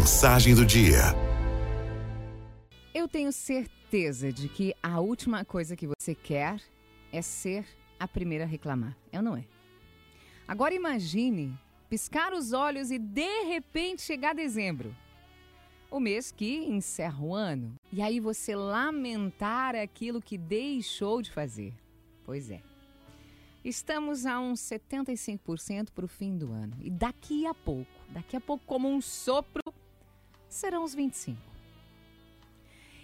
Mensagem do dia. Eu tenho certeza de que a última coisa que você quer é ser a primeira a reclamar. É ou não é? Agora imagine piscar os olhos e de repente chegar dezembro. O mês que encerra o ano. E aí você lamentar aquilo que deixou de fazer. Pois é. Estamos a uns 75% para o fim do ano. E daqui a pouco, daqui a pouco, como um sopro, serão os 25%.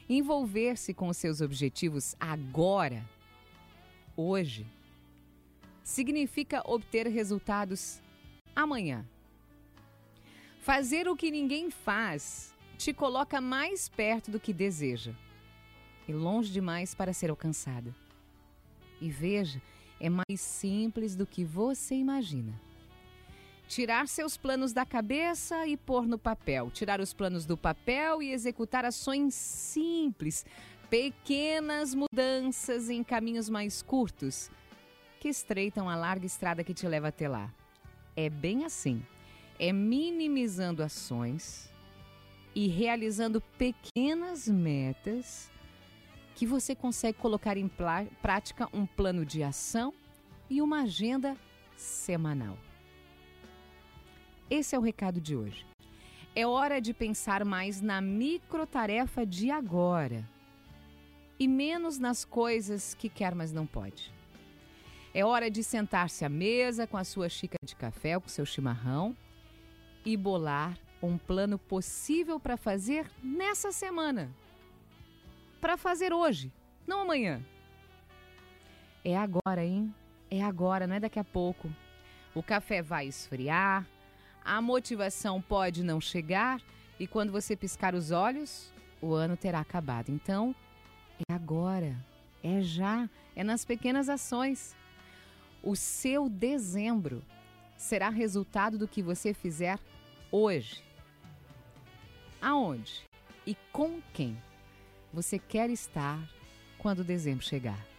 Envolver-se com seus objetivos agora, hoje, significa obter resultados amanhã. Fazer o que ninguém faz te coloca mais perto do que deseja e longe demais para ser alcançada. E veja, é mais simples do que você imagina. Tirar seus planos da cabeça e pôr no papel. Tirar os planos do papel e executar ações simples, pequenas mudanças em caminhos mais curtos que estreitam a larga estrada que te leva até lá. É bem assim. É minimizando ações e realizando pequenas metas que você consegue colocar em prática um plano de ação e uma agenda semanal. Esse é o recado de hoje. É hora de pensar mais na microtarefa de agora e menos nas coisas que quer, mas não pode. É hora de sentar-se à mesa com a sua xícara de café, com o seu chimarrão e bolar um plano possível para fazer nessa semana para fazer hoje, não amanhã. É agora, hein? É agora, não é daqui a pouco. O café vai esfriar, a motivação pode não chegar e quando você piscar os olhos, o ano terá acabado. Então, é agora, é já, é nas pequenas ações. O seu dezembro será resultado do que você fizer hoje. Aonde e com quem? você quer estar quando dezembro chegar.